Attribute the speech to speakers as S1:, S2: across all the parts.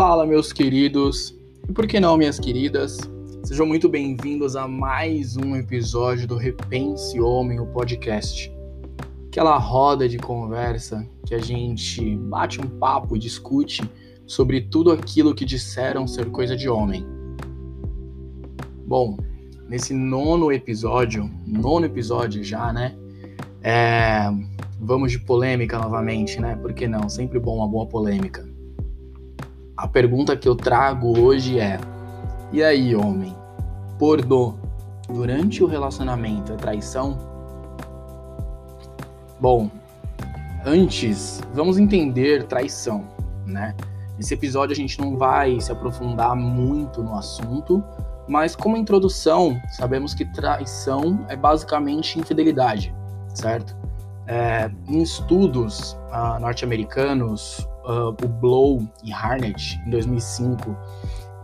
S1: Fala, meus queridos, e por que não, minhas queridas? Sejam muito bem-vindos a mais um episódio do Repense Homem, o podcast. Aquela roda de conversa que a gente bate um papo e discute sobre tudo aquilo que disseram ser coisa de homem. Bom, nesse nono episódio, nono episódio já, né? É, vamos de polêmica novamente, né? Por que não? Sempre bom uma boa polêmica. A pergunta que eu trago hoje é: e aí, homem? Pornô durante o relacionamento é traição? Bom, antes, vamos entender traição, né? Nesse episódio a gente não vai se aprofundar muito no assunto, mas como introdução, sabemos que traição é basicamente infidelidade, certo? É, em estudos uh, norte-americanos, uh, o Blow e Harnett, em 2005,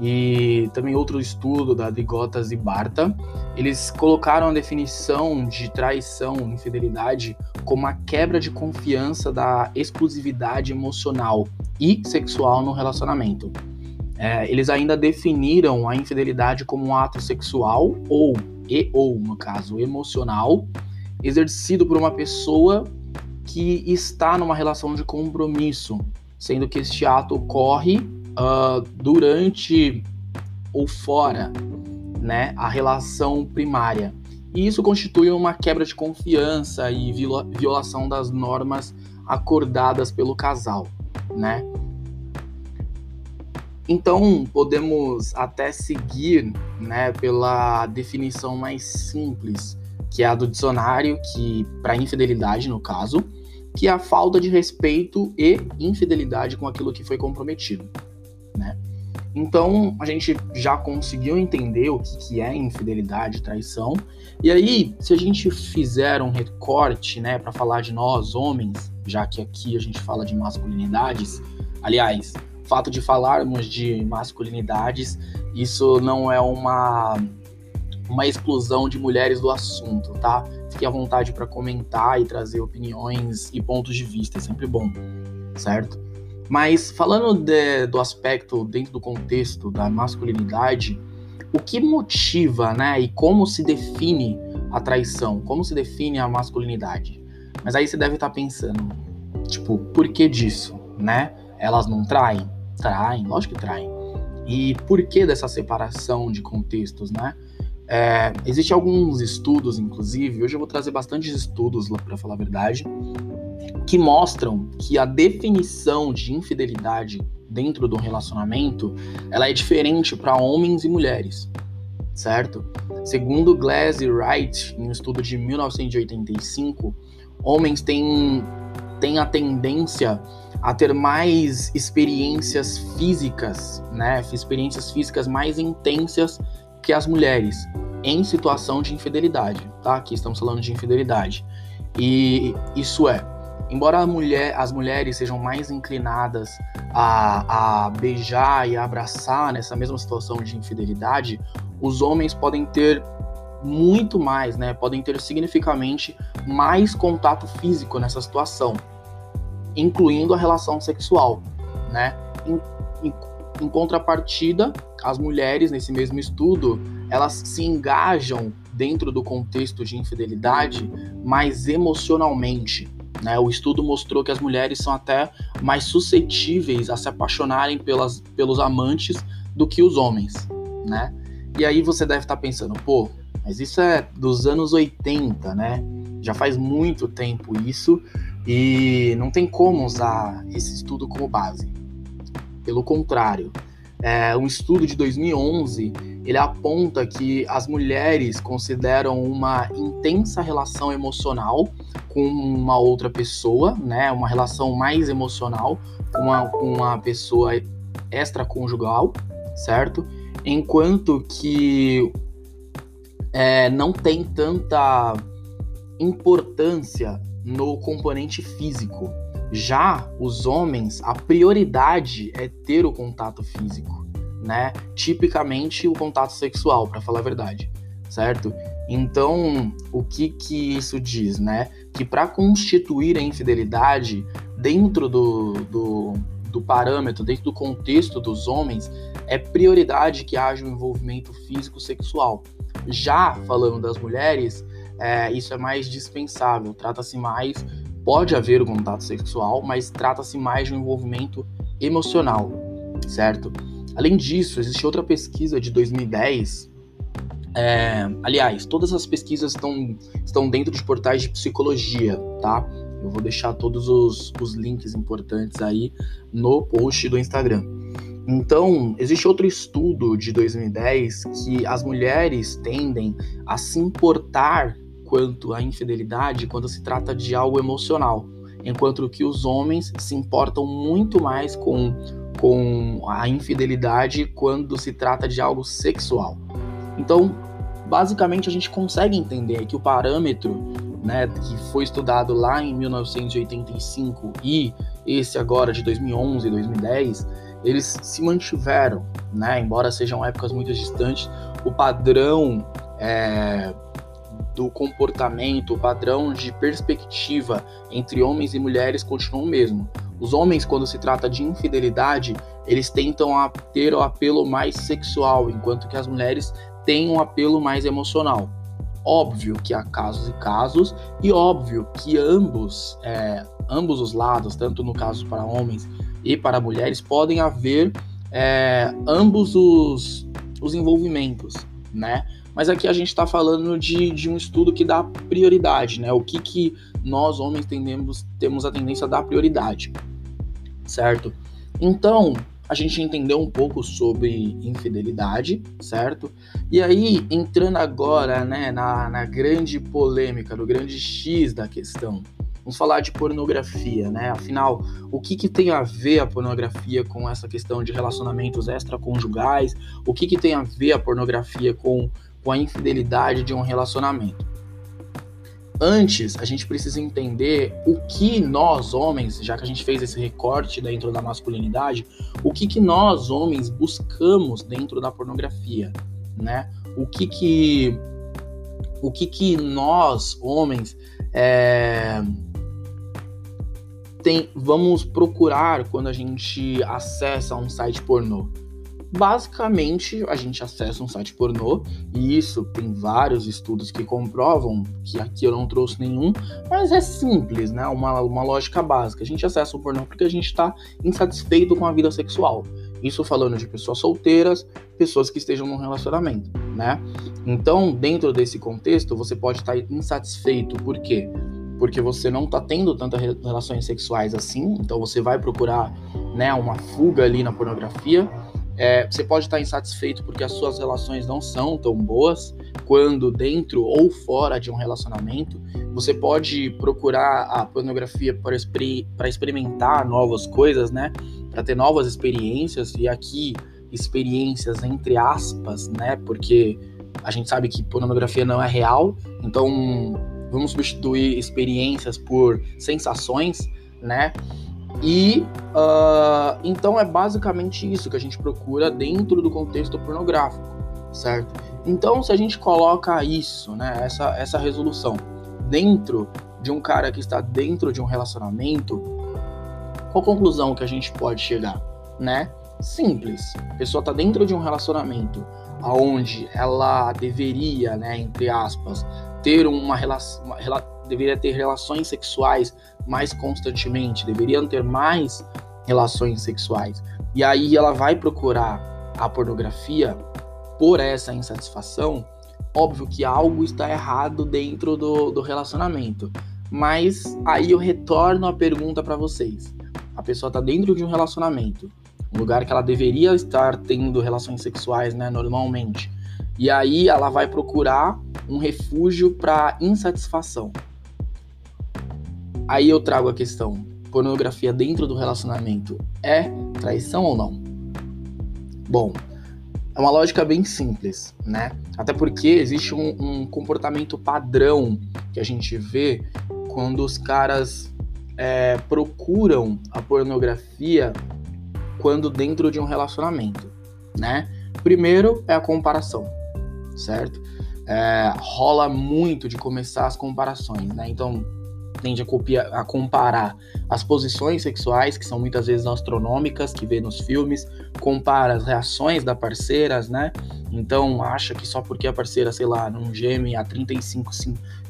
S1: e também outro estudo da Digotas e Barta, eles colocaram a definição de traição, infidelidade, como a quebra de confiança da exclusividade emocional e sexual no relacionamento. É, eles ainda definiram a infidelidade como um ato sexual ou e ou no caso emocional exercido por uma pessoa que está numa relação de compromisso, sendo que este ato ocorre uh, durante ou fora né, a relação primária. E isso constitui uma quebra de confiança e violação das normas acordadas pelo casal, né? Então, podemos até seguir, né, pela definição mais simples, que é a do dicionário, que para infidelidade no caso, que é a falta de respeito e infidelidade com aquilo que foi comprometido, né? Então, a gente já conseguiu entender o que é infidelidade, traição. E aí, se a gente fizer um recorte, né, para falar de nós homens, já que aqui a gente fala de masculinidades, aliás, o fato de falarmos de masculinidades, isso não é uma uma explosão de mulheres do assunto, tá? Fique à vontade para comentar e trazer opiniões e pontos de vista, é sempre bom, certo? Mas falando de, do aspecto dentro do contexto da masculinidade, o que motiva, né, e como se define a traição, como se define a masculinidade? Mas aí você deve estar tá pensando, tipo, por que disso, né? Elas não traem? Traem, lógico que traem. E por que dessa separação de contextos, né? É, Existem alguns estudos, inclusive, hoje eu vou trazer bastantes estudos lá para falar a verdade, que mostram que a definição de infidelidade dentro do relacionamento ela é diferente para homens e mulheres, certo? Segundo Glass e Wright, em um estudo de 1985, homens têm, têm a tendência a ter mais experiências físicas, né? Experiências físicas mais intensas que as mulheres em situação de infidelidade, tá? Aqui estamos falando de infidelidade. E isso é, embora mulher, as mulheres sejam mais inclinadas a, a beijar e a abraçar nessa mesma situação de infidelidade, os homens podem ter muito mais, né? Podem ter significativamente mais contato físico nessa situação, incluindo a relação sexual, né? Em, em, em contrapartida, as mulheres, nesse mesmo estudo, elas se engajam dentro do contexto de infidelidade mais emocionalmente. Né? O estudo mostrou que as mulheres são até mais suscetíveis a se apaixonarem pelas, pelos amantes do que os homens. Né? E aí você deve estar pensando, pô, mas isso é dos anos 80, né? Já faz muito tempo isso e não tem como usar esse estudo como base. Pelo contrário, é, um estudo de 2011 ele aponta que as mulheres consideram uma intensa relação emocional com uma outra pessoa, né, uma relação mais emocional com uma, uma pessoa extraconjugal, certo? Enquanto que é, não tem tanta importância no componente físico, já os homens, a prioridade é ter o contato físico, né? Tipicamente o contato sexual, para falar a verdade, certo? Então, o que que isso diz, né? Que para constituir a infidelidade dentro do, do, do parâmetro, dentro do contexto dos homens, é prioridade que haja um envolvimento físico sexual. Já falando das mulheres, é, isso é mais dispensável, trata-se mais, pode haver o contato sexual, mas trata-se mais de um envolvimento emocional, certo? Além disso, existe outra pesquisa de 2010. É, aliás, todas as pesquisas estão, estão dentro de portais de psicologia, tá? Eu vou deixar todos os, os links importantes aí no post do Instagram. Então, existe outro estudo de 2010 que as mulheres tendem a se importar quanto à infidelidade quando se trata de algo emocional, enquanto que os homens se importam muito mais com, com a infidelidade quando se trata de algo sexual. Então, basicamente, a gente consegue entender que o parâmetro né, que foi estudado lá em 1985 e esse agora de 2011 e 2010, eles se mantiveram, né, embora sejam épocas muito distantes, o padrão é, do comportamento, o padrão de perspectiva entre homens e mulheres continua o mesmo. Os homens, quando se trata de infidelidade, eles tentam ter o apelo mais sexual, enquanto que as mulheres têm um apelo mais emocional. Óbvio que há casos e casos, e óbvio que ambos, é, ambos os lados, tanto no caso para homens e para mulheres, podem haver é, ambos os, os envolvimentos, né? Mas aqui a gente está falando de, de um estudo que dá prioridade, né? O que, que nós, homens, tendemos, temos a tendência a dar prioridade, certo? Então, a gente entendeu um pouco sobre infidelidade, certo? E aí, entrando agora né, na, na grande polêmica, no grande X da questão, vamos falar de pornografia, né? Afinal, o que, que tem a ver a pornografia com essa questão de relacionamentos extraconjugais? O que, que tem a ver a pornografia com, com a infidelidade de um relacionamento? Antes, a gente precisa entender o que nós, homens, já que a gente fez esse recorte dentro da masculinidade, o que, que nós, homens, buscamos dentro da pornografia, né? O que que, o que, que nós, homens, é, tem, vamos procurar quando a gente acessa um site pornô? Basicamente, a gente acessa um site pornô, e isso tem vários estudos que comprovam, que aqui eu não trouxe nenhum, mas é simples, né? Uma, uma lógica básica. A gente acessa o pornô porque a gente está insatisfeito com a vida sexual. Isso falando de pessoas solteiras, pessoas que estejam num relacionamento, né? Então, dentro desse contexto, você pode estar insatisfeito, por quê? Porque você não está tendo tantas relações sexuais assim, então você vai procurar, né, uma fuga ali na pornografia é, você pode estar insatisfeito porque as suas relações não são tão boas quando dentro ou fora de um relacionamento. Você pode procurar a pornografia para, exper experimentar novas coisas, né? Para ter novas experiências. E aqui, experiências entre aspas, né? Porque a gente sabe que pornografia não é real. Então, vamos substituir experiências por sensações, né? E uh, então é basicamente isso que a gente procura dentro do contexto pornográfico, certo? Então, se a gente coloca isso, né, essa, essa resolução, dentro de um cara que está dentro de um relacionamento, qual conclusão que a gente pode chegar, né? Simples. A pessoa está dentro de um relacionamento onde ela deveria, né, entre aspas, ter uma relação, deveria ter relações sexuais mais constantemente, deveriam ter mais relações sexuais. E aí ela vai procurar a pornografia por essa insatisfação. Óbvio que algo está errado dentro do, do relacionamento. Mas aí eu retorno a pergunta para vocês. A pessoa está dentro de um relacionamento, um lugar que ela deveria estar tendo relações sexuais, né, normalmente. E aí ela vai procurar um refúgio para insatisfação. Aí eu trago a questão: pornografia dentro do relacionamento é traição ou não? Bom, é uma lógica bem simples, né? Até porque existe um, um comportamento padrão que a gente vê quando os caras é, procuram a pornografia quando dentro de um relacionamento, né? Primeiro é a comparação, certo? É, rola muito de começar as comparações, né? Então, tende a, copiar, a comparar as posições sexuais, que são muitas vezes astronômicas, que vê nos filmes, compara as reações da parceira, né? Então acha que só porque a parceira, sei lá, não geme a 35,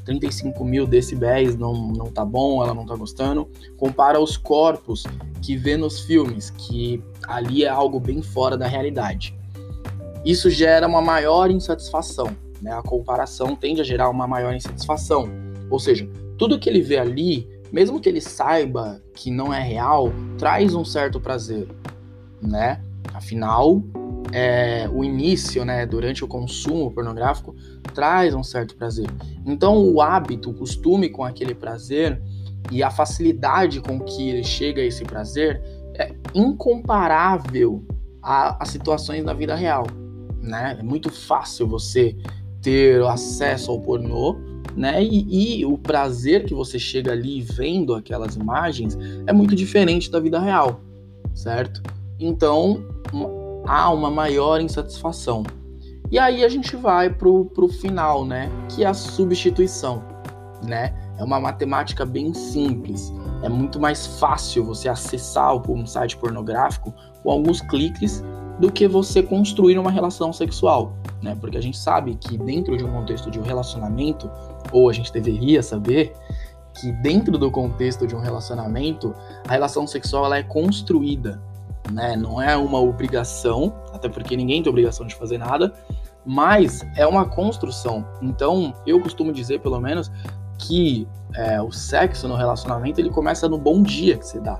S1: 35 mil decibéis não, não tá bom, ela não tá gostando. Compara os corpos que vê nos filmes, que ali é algo bem fora da realidade. Isso gera uma maior insatisfação, né? A comparação tende a gerar uma maior insatisfação. Ou seja, tudo que ele vê ali, mesmo que ele saiba que não é real, traz um certo prazer, né? Afinal, é, o início, né, durante o consumo pornográfico, traz um certo prazer. Então, o hábito, o costume com aquele prazer e a facilidade com que ele chega a esse prazer é incomparável a situações da vida real, né? É muito fácil você ter acesso ao pornô, né? E, e, o prazer que você chega ali vendo aquelas imagens é muito diferente da vida real, certo? Então há uma maior insatisfação. E aí a gente vai pro, pro final, né? Que é a substituição, né? É uma matemática bem simples. É muito mais fácil você acessar um site pornográfico com alguns cliques do que você construir uma relação sexual, né? Porque a gente sabe que dentro de um contexto de um relacionamento, ou a gente deveria saber que dentro do contexto de um relacionamento, a relação sexual ela é construída, né? Não é uma obrigação, até porque ninguém tem obrigação de fazer nada, mas é uma construção. Então, eu costumo dizer, pelo menos, que é, o sexo no relacionamento ele começa no bom dia que você dá,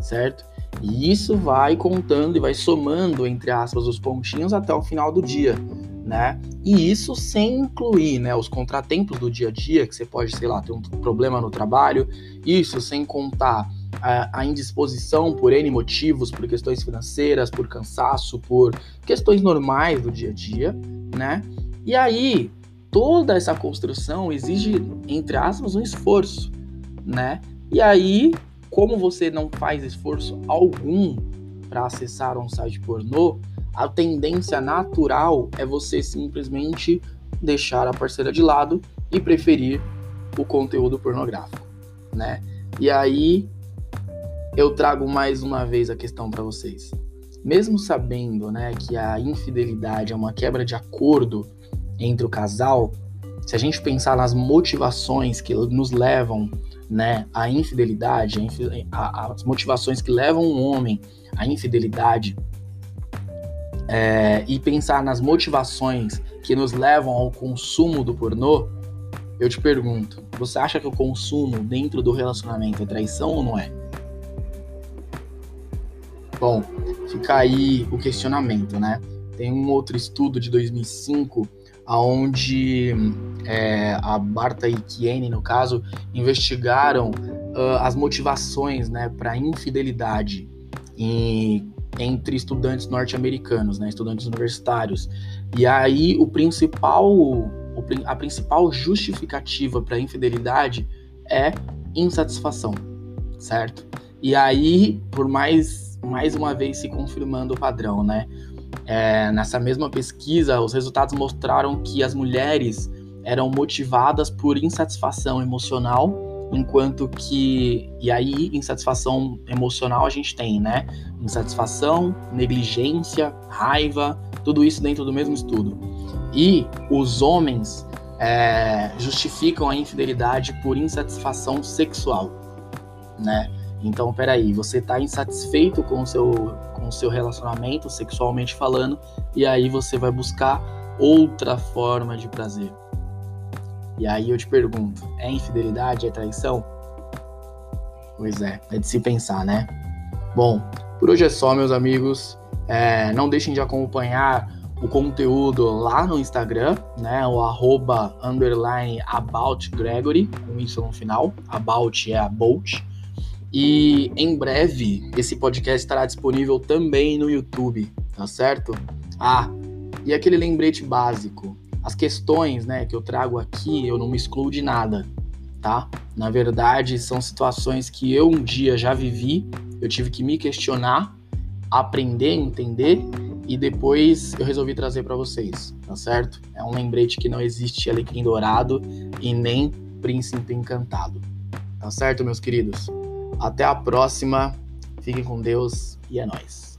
S1: certo? E isso vai contando e vai somando, entre aspas, os pontinhos até o final do dia, né? E isso sem incluir, né, os contratempos do dia a dia, que você pode, sei lá, ter um problema no trabalho, isso sem contar a, a indisposição por N motivos, por questões financeiras, por cansaço, por questões normais do dia a dia, né? E aí, toda essa construção exige, entre aspas, um esforço, né? E aí, como você não faz esforço algum para acessar um site pornô, a tendência natural é você simplesmente deixar a parceira de lado e preferir o conteúdo pornográfico, né? E aí eu trago mais uma vez a questão para vocês. Mesmo sabendo, né, que a infidelidade é uma quebra de acordo entre o casal, se a gente pensar nas motivações que nos levam né, à infidelidade, a, as motivações que levam um homem à infidelidade, é, e pensar nas motivações que nos levam ao consumo do pornô, eu te pergunto: você acha que o consumo dentro do relacionamento é traição ou não é? Bom, fica aí o questionamento, né? Tem um outro estudo de 2005 onde é, a Barta e Kiene, no caso, investigaram uh, as motivações né, para infidelidade em, entre estudantes norte-americanos, né, estudantes universitários. E aí o principal, o, a principal justificativa para infidelidade é insatisfação, certo? E aí, por mais, mais uma vez se confirmando o padrão, né? É, nessa mesma pesquisa, os resultados mostraram que as mulheres eram motivadas por insatisfação emocional, enquanto que. E aí, insatisfação emocional a gente tem, né? Insatisfação, negligência, raiva, tudo isso dentro do mesmo estudo. E os homens é, justificam a infidelidade por insatisfação sexual, né? Então, peraí, você está insatisfeito com o seu com o seu relacionamento, sexualmente falando, e aí você vai buscar outra forma de prazer. E aí eu te pergunto, é infidelidade, é traição? Pois é, é de se pensar, né? Bom, por hoje é só, meus amigos. É, não deixem de acompanhar o conteúdo lá no Instagram, né? O arroba underline about Gregory, com isso no final. About é a Bolt. E em breve esse podcast estará disponível também no YouTube, tá certo? Ah, e aquele lembrete básico. As questões, né, que eu trago aqui, eu não me excluo de nada, tá? Na verdade, são situações que eu um dia já vivi, eu tive que me questionar, aprender, entender e depois eu resolvi trazer para vocês, tá certo? É um lembrete que não existe alecrim dourado e nem príncipe encantado Tá certo, meus queridos? Até a próxima. Fiquem com Deus e é nóis.